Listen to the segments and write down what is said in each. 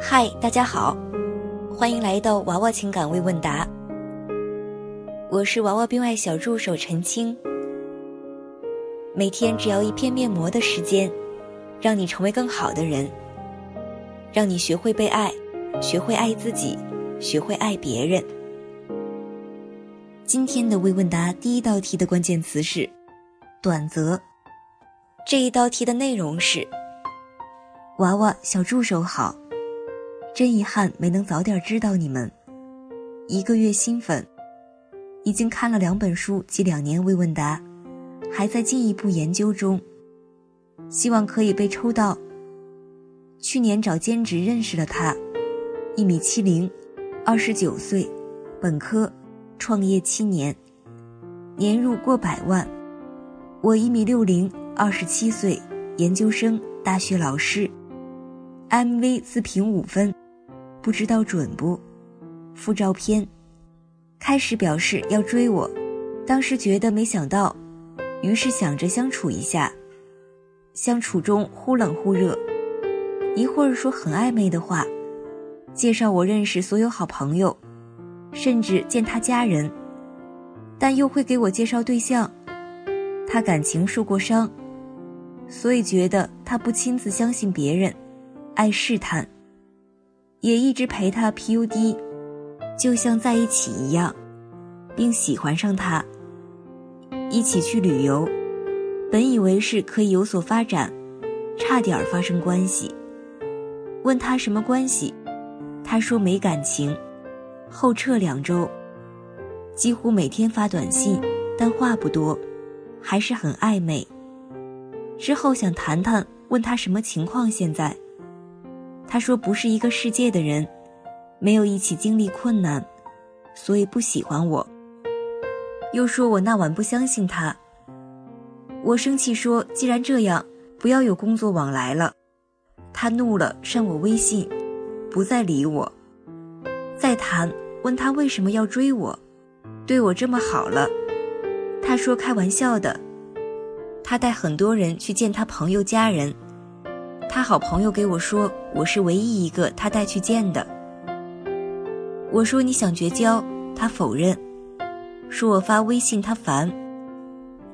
嗨，大家好，欢迎来到娃娃情感微问答。我是娃娃编外小助手陈青。每天只要一片面膜的时间，让你成为更好的人，让你学会被爱，学会爱自己，学会爱别人。今天的微问答第一道题的关键词是“短则”。这一道题的内容是：娃娃小助手好。真遗憾没能早点知道你们。一个月新粉，已经看了两本书及两年未问答，还在进一步研究中。希望可以被抽到。去年找兼职认识了他，一米七零，二十九岁，本科，创业七年，年入过百万。我一米六零，二十七岁，研究生，大学老师。MV 自评五分。不知道准不？附照片，开始表示要追我，当时觉得没想到，于是想着相处一下。相处中忽冷忽热，一会儿说很暧昧的话，介绍我认识所有好朋友，甚至见他家人，但又会给我介绍对象。他感情受过伤，所以觉得他不亲自相信别人，爱试探。也一直陪他 PUD，就像在一起一样，并喜欢上他。一起去旅游，本以为是可以有所发展，差点发生关系。问他什么关系，他说没感情。后撤两周，几乎每天发短信，但话不多，还是很暧昧。之后想谈谈，问他什么情况现在。他说不是一个世界的人，没有一起经历困难，所以不喜欢我。又说我那晚不相信他。我生气说，既然这样，不要有工作往来了。他怒了，删我微信，不再理我。再谈，问他为什么要追我，对我这么好了。他说开玩笑的。他带很多人去见他朋友家人。他好朋友给我说，我是唯一一个他带去见的。我说你想绝交，他否认，说我发微信他烦，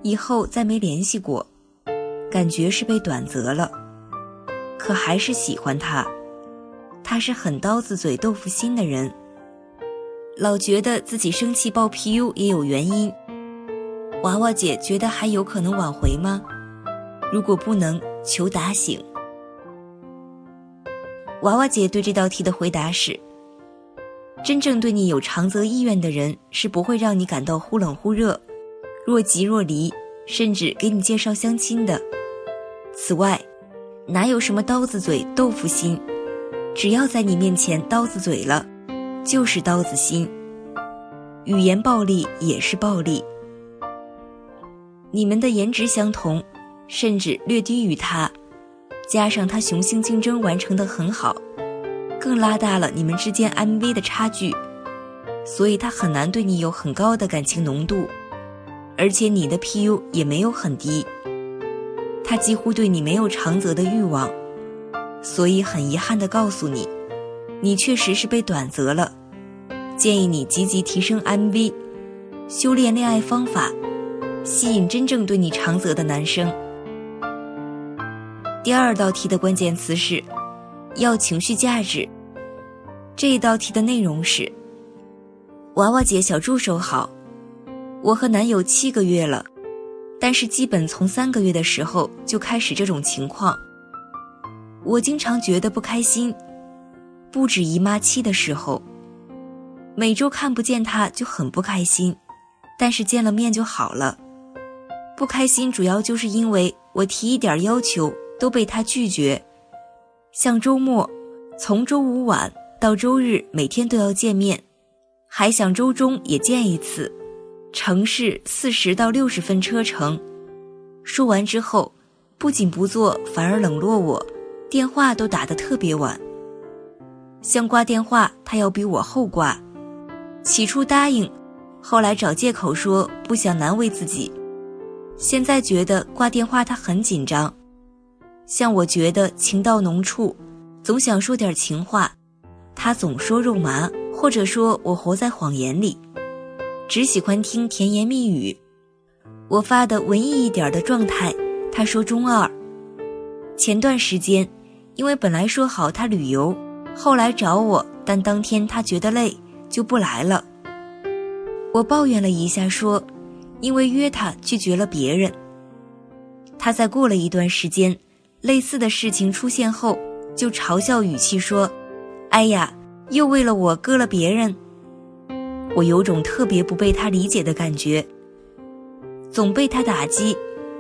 以后再没联系过，感觉是被短择了，可还是喜欢他。他是很刀子嘴豆腐心的人，老觉得自己生气爆 PU 也有原因。娃娃姐觉得还有可能挽回吗？如果不能，求打醒。娃娃姐对这道题的回答是：真正对你有长则意愿的人，是不会让你感到忽冷忽热、若即若离，甚至给你介绍相亲的。此外，哪有什么刀子嘴豆腐心？只要在你面前刀子嘴了，就是刀子心。语言暴力也是暴力。你们的颜值相同，甚至略低于他。加上他雄性竞争完成的很好，更拉大了你们之间 MV 的差距，所以他很难对你有很高的感情浓度，而且你的 PU 也没有很低，他几乎对你没有长则的欲望，所以很遗憾的告诉你，你确实是被短择了，建议你积极提升 MV，修炼恋爱方法，吸引真正对你长则的男生。第二道题的关键词是，要情绪价值。这一道题的内容是：娃娃姐小助手好，我和男友七个月了，但是基本从三个月的时候就开始这种情况。我经常觉得不开心，不止姨妈期的时候，每周看不见他就很不开心，但是见了面就好了。不开心主要就是因为我提一点要求。都被他拒绝，像周末，从周五晚到周日每天都要见面，还想周中也见一次，城市四十到六十分车程。说完之后，不仅不做，反而冷落我，电话都打得特别晚。像挂电话，他要比我后挂。起初答应，后来找借口说不想难为自己，现在觉得挂电话他很紧张。像我觉得情到浓处，总想说点情话，他总说肉麻，或者说我活在谎言里，只喜欢听甜言蜜语。我发的文艺一点的状态，他说中二。前段时间，因为本来说好他旅游，后来找我，但当天他觉得累，就不来了。我抱怨了一下，说，因为约他拒绝了别人。他在过了一段时间，类似的事情出现后，就嘲笑语气说：“哎呀，又为了我割了别人。”我有种特别不被他理解的感觉，总被他打击，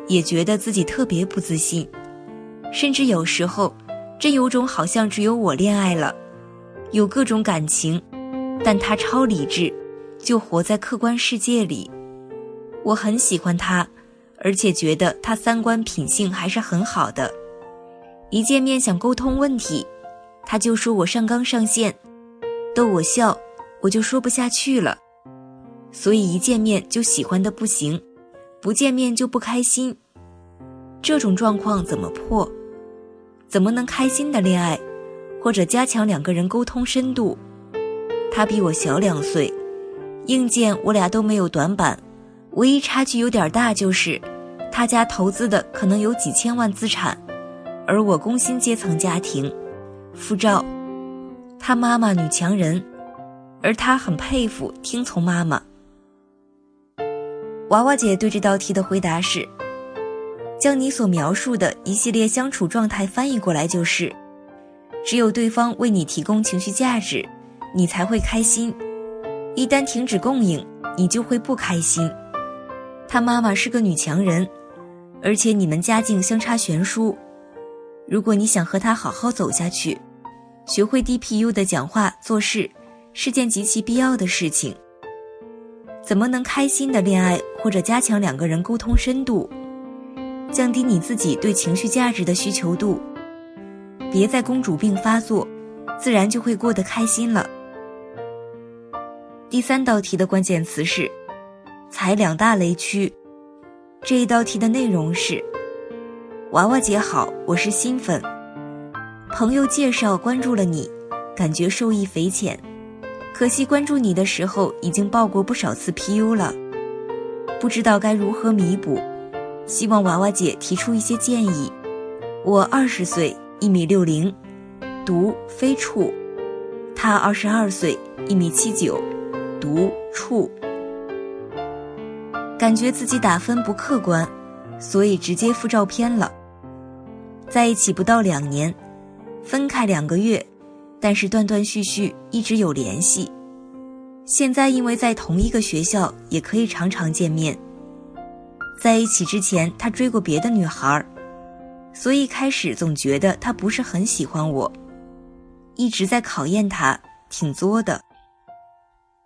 也觉得自己特别不自信，甚至有时候，真有种好像只有我恋爱了，有各种感情，但他超理智，就活在客观世界里。我很喜欢他。而且觉得他三观品性还是很好的，一见面想沟通问题，他就说我上纲上线，逗我笑，我就说不下去了，所以一见面就喜欢的不行，不见面就不开心。这种状况怎么破？怎么能开心的恋爱，或者加强两个人沟通深度？他比我小两岁，硬件我俩都没有短板，唯一差距有点大就是。他家投资的可能有几千万资产，而我工薪阶层家庭，复照，他妈妈女强人，而他很佩服听从妈妈。娃娃姐对这道题的回答是：将你所描述的一系列相处状态翻译过来就是，只有对方为你提供情绪价值，你才会开心；一旦停止供应，你就会不开心。他妈妈是个女强人。而且你们家境相差悬殊，如果你想和他好好走下去，学会 DPU 的讲话做事是件极其必要的事情。怎么能开心的恋爱，或者加强两个人沟通深度，降低你自己对情绪价值的需求度，别在公主病发作，自然就会过得开心了。第三道题的关键词是踩两大雷区。这一道题的内容是：娃娃姐好，我是新粉，朋友介绍关注了你，感觉受益匪浅，可惜关注你的时候已经报过不少次 PU 了，不知道该如何弥补，希望娃娃姐提出一些建议。我二十岁，一米六零，独非处；他二十二岁，一米七九，独处。感觉自己打分不客观，所以直接附照片了。在一起不到两年，分开两个月，但是断断续续一直有联系。现在因为在同一个学校，也可以常常见面。在一起之前，他追过别的女孩，所以开始总觉得他不是很喜欢我，一直在考验他，挺作的。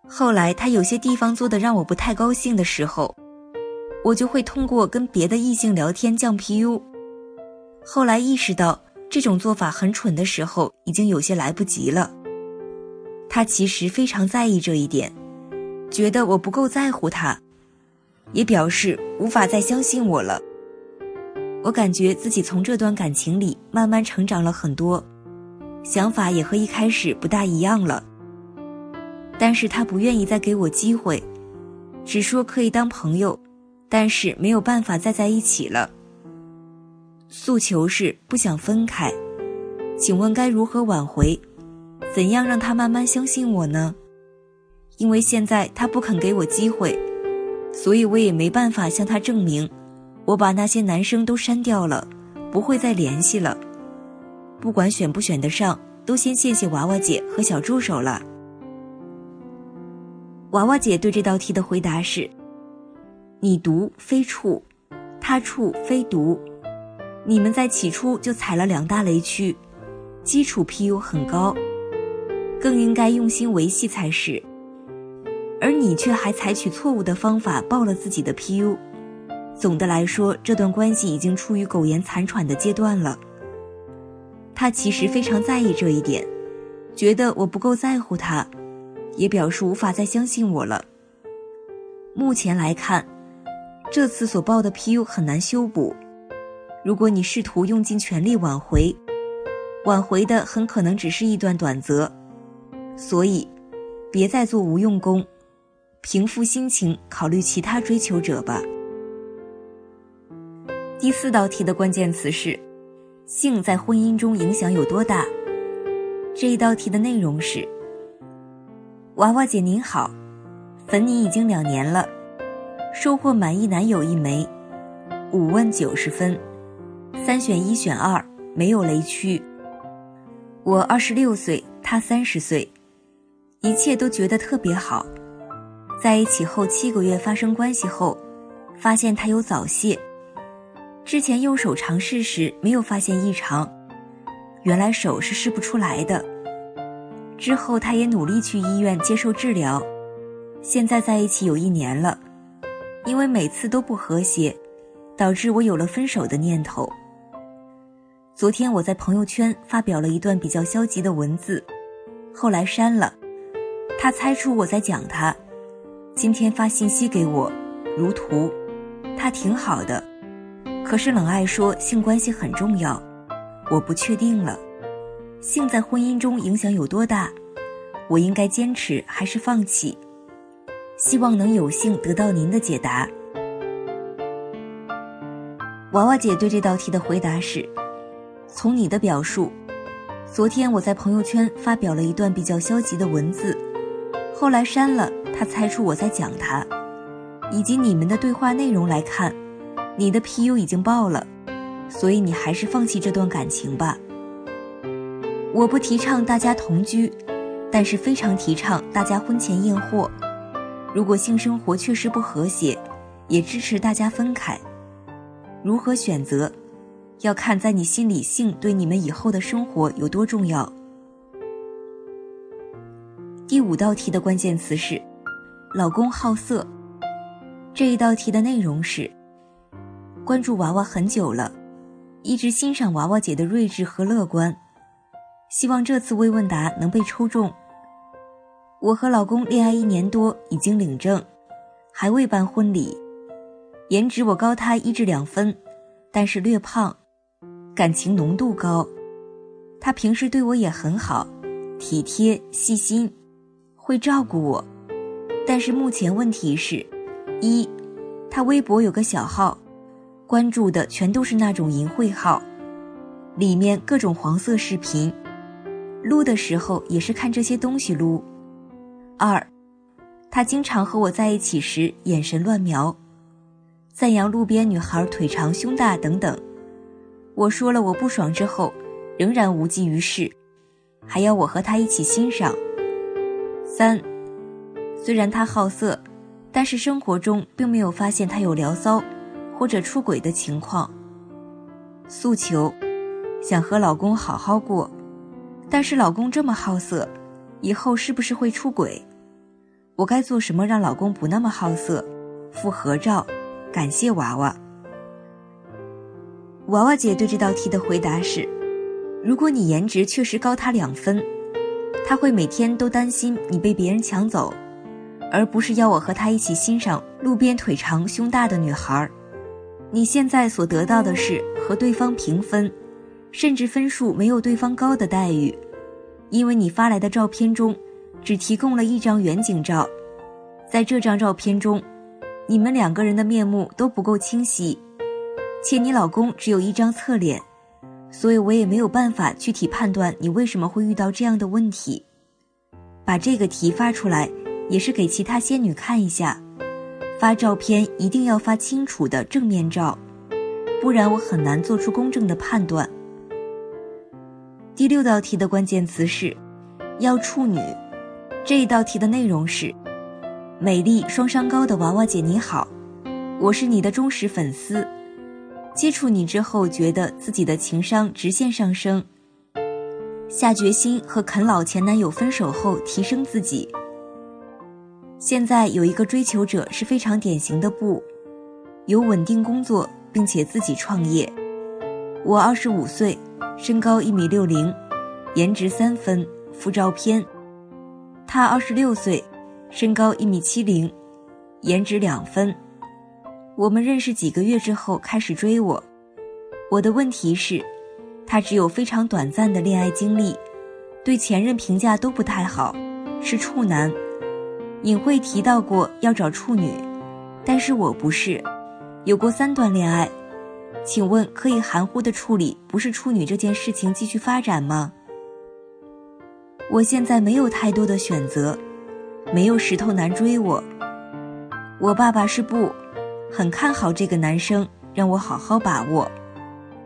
后来他有些地方做的让我不太高兴的时候。我就会通过跟别的异性聊天降 PU。后来意识到这种做法很蠢的时候，已经有些来不及了。他其实非常在意这一点，觉得我不够在乎他，也表示无法再相信我了。我感觉自己从这段感情里慢慢成长了很多，想法也和一开始不大一样了。但是他不愿意再给我机会，只说可以当朋友。但是没有办法再在一起了。诉求是不想分开，请问该如何挽回？怎样让他慢慢相信我呢？因为现在他不肯给我机会，所以我也没办法向他证明，我把那些男生都删掉了，不会再联系了。不管选不选得上，都先谢谢娃娃姐和小助手了。娃娃姐对这道题的回答是。你读非处，他处非读，你们在起初就踩了两大雷区，基础 PU 很高，更应该用心维系才是。而你却还采取错误的方法爆了自己的 PU。总的来说，这段关系已经处于苟延残喘的阶段了。他其实非常在意这一点，觉得我不够在乎他，也表示无法再相信我了。目前来看。这次所报的 PU 很难修补，如果你试图用尽全力挽回，挽回的很可能只是一段短则，所以，别再做无用功，平复心情，考虑其他追求者吧。第四道题的关键词是，性在婚姻中影响有多大？这一道题的内容是：娃娃姐您好，粉你已经两年了，收获满意男友一枚，五问九十分，三选一选二，没有雷区。我二十六岁，他三十岁，一切都觉得特别好。在一起后七个月发生关系后，发现他有早泄。之前用手尝试时没有发现异常，原来手是试不出来的。之后他也努力去医院接受治疗，现在在一起有一年了。因为每次都不和谐，导致我有了分手的念头。昨天我在朋友圈发表了一段比较消极的文字，后来删了。他猜出我在讲他，今天发信息给我，如图，他挺好的，可是冷爱说性关系很重要，我不确定了，性在婚姻中影响有多大？我应该坚持还是放弃？希望能有幸得到您的解答。娃娃姐对这道题的回答是。从你的表述，昨天我在朋友圈发表了一段比较消极的文字，后来删了。他猜出我在讲他，以及你们的对话内容来看，你的 PU 已经爆了，所以你还是放弃这段感情吧。我不提倡大家同居，但是非常提倡大家婚前验货。如果性生活确实不和谐，也支持大家分开。如何选择？要看在你心里，性对你们以后的生活有多重要。第五道题的关键词是“老公好色”。这一道题的内容是：关注娃娃很久了，一直欣赏娃娃姐的睿智和乐观，希望这次微问答能被抽中。我和老公恋爱一年多，已经领证，还未办婚礼。颜值我高他一至两分，但是略胖。感情浓度高，他平时对我也很好，体贴细心，会照顾我。但是目前问题是，一，他微博有个小号，关注的全都是那种淫秽号，里面各种黄色视频，撸的时候也是看这些东西撸。二，他经常和我在一起时眼神乱瞄，赞扬路边女孩腿长胸大等等。我说了我不爽之后，仍然无济于事，还要我和他一起欣赏。三，虽然他好色，但是生活中并没有发现他有聊骚或者出轨的情况。诉求，想和老公好好过，但是老公这么好色，以后是不是会出轨？我该做什么让老公不那么好色？附合照，感谢娃娃。娃娃姐对这道题的回答是：如果你颜值确实高他两分，他会每天都担心你被别人抢走，而不是要我和他一起欣赏路边腿长胸大的女孩。你现在所得到的是和对方平分，甚至分数没有对方高的待遇，因为你发来的照片中只提供了一张远景照，在这张照片中，你们两个人的面目都不够清晰。且你老公只有一张侧脸，所以我也没有办法具体判断你为什么会遇到这样的问题。把这个题发出来，也是给其他仙女看一下。发照片一定要发清楚的正面照，不然我很难做出公正的判断。第六道题的关键词是“要处女”，这一道题的内容是：美丽双商高的娃娃姐你好，我是你的忠实粉丝。接触你之后，觉得自己的情商直线上升。下决心和啃老前男友分手后，提升自己。现在有一个追求者是非常典型的不，有稳定工作，并且自己创业。我二十五岁，身高一米六零，颜值三分，附照片。他二十六岁，身高一米七零，颜值两分。我们认识几个月之后开始追我，我的问题是，他只有非常短暂的恋爱经历，对前任评价都不太好，是处男。隐晦提到过要找处女，但是我不是，有过三段恋爱。请问可以含糊的处理不是处女这件事情继续发展吗？我现在没有太多的选择，没有石头男追我。我爸爸是不，很看好这个男生，让我好好把握。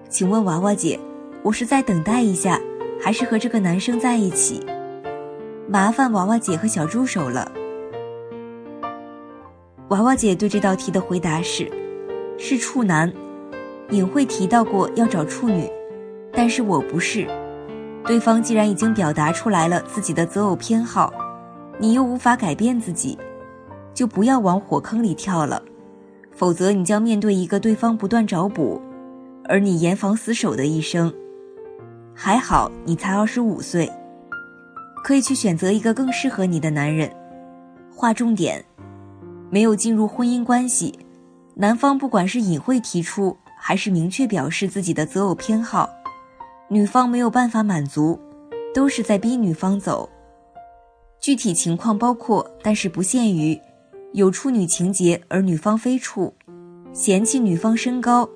请问娃娃姐，我是在等待一下，还是和这个男生在一起？麻烦娃娃姐和小助手了。娃娃姐对这道题的回答是：是处男，隐晦提到过要找处女，但是我不是。对方既然已经表达出来了自己的择偶偏好，你又无法改变自己，就不要往火坑里跳了，否则你将面对一个对方不断找补，而你严防死守的一生。还好你才二十五岁，可以去选择一个更适合你的男人。划重点。没有进入婚姻关系，男方不管是隐晦提出，还是明确表示自己的择偶偏好，女方没有办法满足，都是在逼女方走。具体情况包括，但是不限于，有处女情节而女方非处，嫌弃女方身高，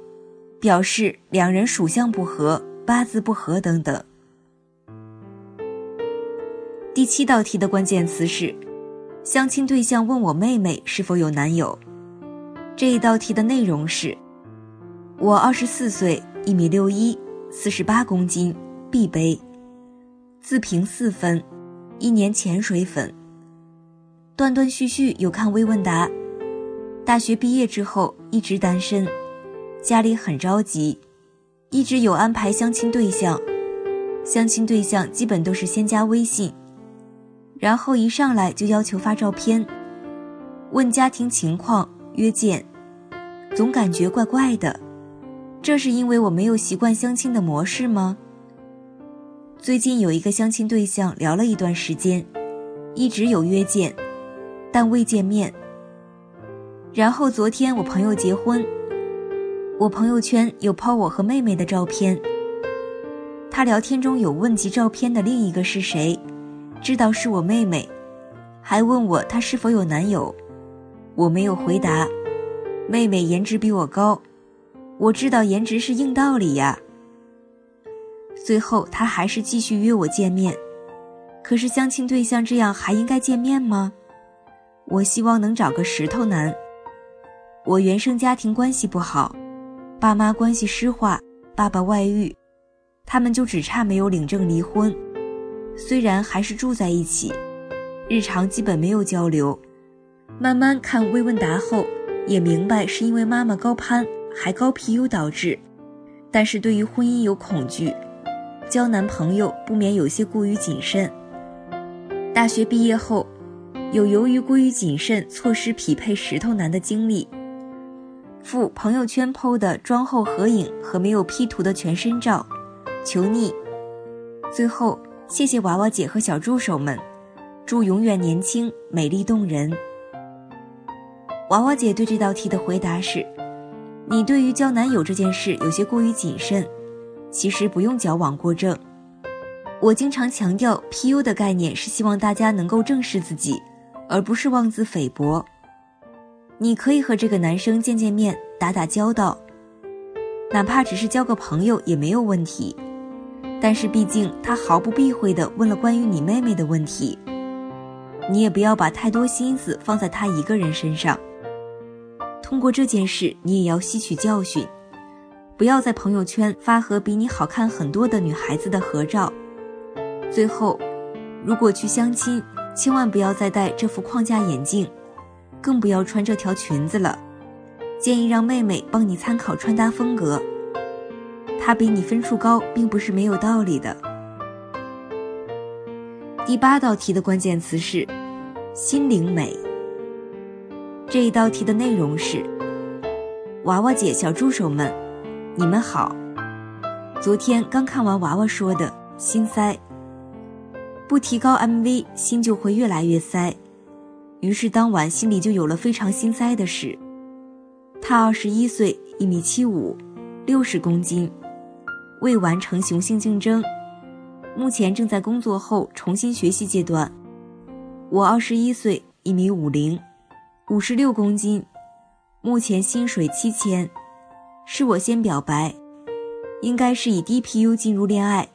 表示两人属相不合、八字不合等等。第七道题的关键词是。相亲对象问我妹妹是否有男友，这一道题的内容是：我二十四岁，一米六一，四十八公斤，B 杯，自评四分，一年潜水粉。断断续续有看微问答，大学毕业之后一直单身，家里很着急，一直有安排相亲对象，相亲对象基本都是先加微信。然后一上来就要求发照片，问家庭情况，约见，总感觉怪怪的。这是因为我没有习惯相亲的模式吗？最近有一个相亲对象聊了一段时间，一直有约见，但未见面。然后昨天我朋友结婚，我朋友圈有抛我和妹妹的照片。他聊天中有问及照片的另一个是谁。知道是我妹妹，还问我她是否有男友，我没有回答。妹妹颜值比我高，我知道颜值是硬道理呀。最后他还是继续约我见面，可是相亲对象这样还应该见面吗？我希望能找个石头男。我原生家庭关系不好，爸妈关系失化，爸爸外遇，他们就只差没有领证离婚。虽然还是住在一起，日常基本没有交流。慢慢看微问答后，也明白是因为妈妈高攀还高 PU 导致。但是对于婚姻有恐惧，交男朋友不免有些过于谨慎。大学毕业后，有由于过于谨慎错失匹配石头男的经历。附朋友圈 PO 的妆后合影和没有 P 图的全身照，求逆。最后。谢谢娃娃姐和小助手们，祝永远年轻、美丽动人。娃娃姐对这道题的回答是：你对于交男友这件事有些过于谨慎，其实不用矫枉过正。我经常强调，PU 的概念是希望大家能够正视自己，而不是妄自菲薄。你可以和这个男生见见面，打打交道，哪怕只是交个朋友也没有问题。但是毕竟他毫不避讳地问了关于你妹妹的问题，你也不要把太多心思放在他一个人身上。通过这件事，你也要吸取教训，不要在朋友圈发和比你好看很多的女孩子的合照。最后，如果去相亲，千万不要再戴这副框架眼镜，更不要穿这条裙子了。建议让妹妹帮你参考穿搭风格。她比你分数高，并不是没有道理的。第八道题的关键词是“心灵美”。这一道题的内容是：娃娃姐、小助手们，你们好。昨天刚看完娃娃说的“心塞”，不提高 MV，心就会越来越塞。于是当晚心里就有了非常心塞的事。他二十一岁，一米七五，六十公斤。未完成雄性竞争，目前正在工作后重新学习阶段。我二十一岁，一米五零，五十六公斤，目前薪水七千。是我先表白，应该是以 DPU 进入恋爱，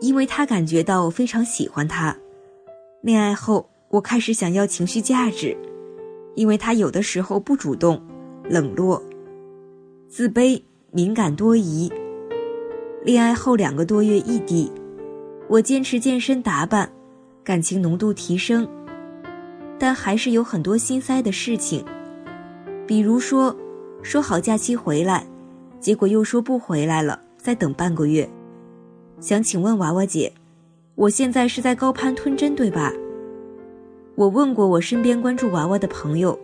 因为他感觉到我非常喜欢他。恋爱后，我开始想要情绪价值，因为他有的时候不主动，冷落，自卑，敏感多疑。恋爱后两个多月异地，我坚持健身打扮，感情浓度提升，但还是有很多心塞的事情，比如说。说好假期回来，结果又说不回来了，再等半个月。想请问娃娃姐，我现在是在高攀吞针对吧？我问过我身边关注娃娃的朋友，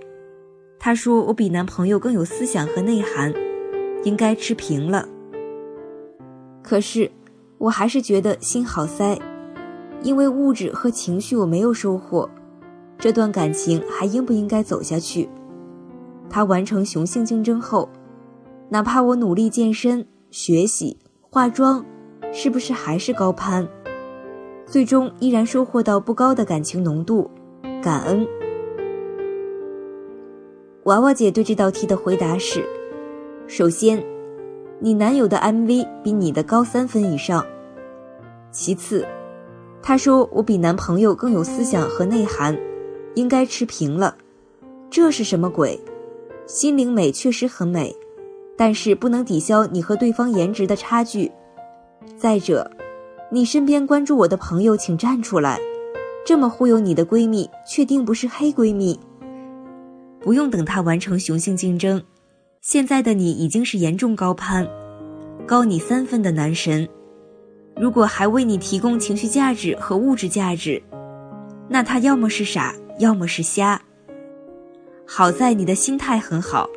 他说我比男朋友更有思想和内涵，应该吃平了。可是我还是觉得心好塞，因为物质和情绪我没有收获，这段感情还应不应该走下去？他完成雄性竞争后，哪怕我努力健身、学习、化妆，是不是还是高攀？最终依然收获到不高的感情浓度，感恩。娃娃姐对这道题的回答是：首先，你男友的 MV 比你的高三分以上；其次，他说我比男朋友更有思想和内涵，应该持平了。这是什么鬼？心灵美确实很美，但是不能抵消你和对方颜值的差距。再者，你身边关注我的朋友，请站出来！这么忽悠你的闺蜜，确定不是黑闺蜜？不用等她完成雄性竞争，现在的你已经是严重高攀，高你三分的男神。如果还为你提供情绪价值和物质价值，那他要么是傻，要么是瞎。好在你的心态很好，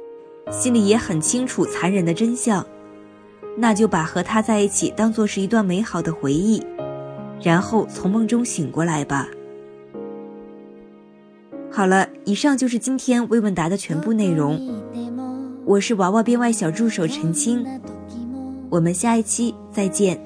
心里也很清楚残忍的真相，那就把和他在一起当做是一段美好的回忆，然后从梦中醒过来吧。好了，以上就是今天微问答的全部内容。我是娃娃编外小助手陈青，我们下一期再见。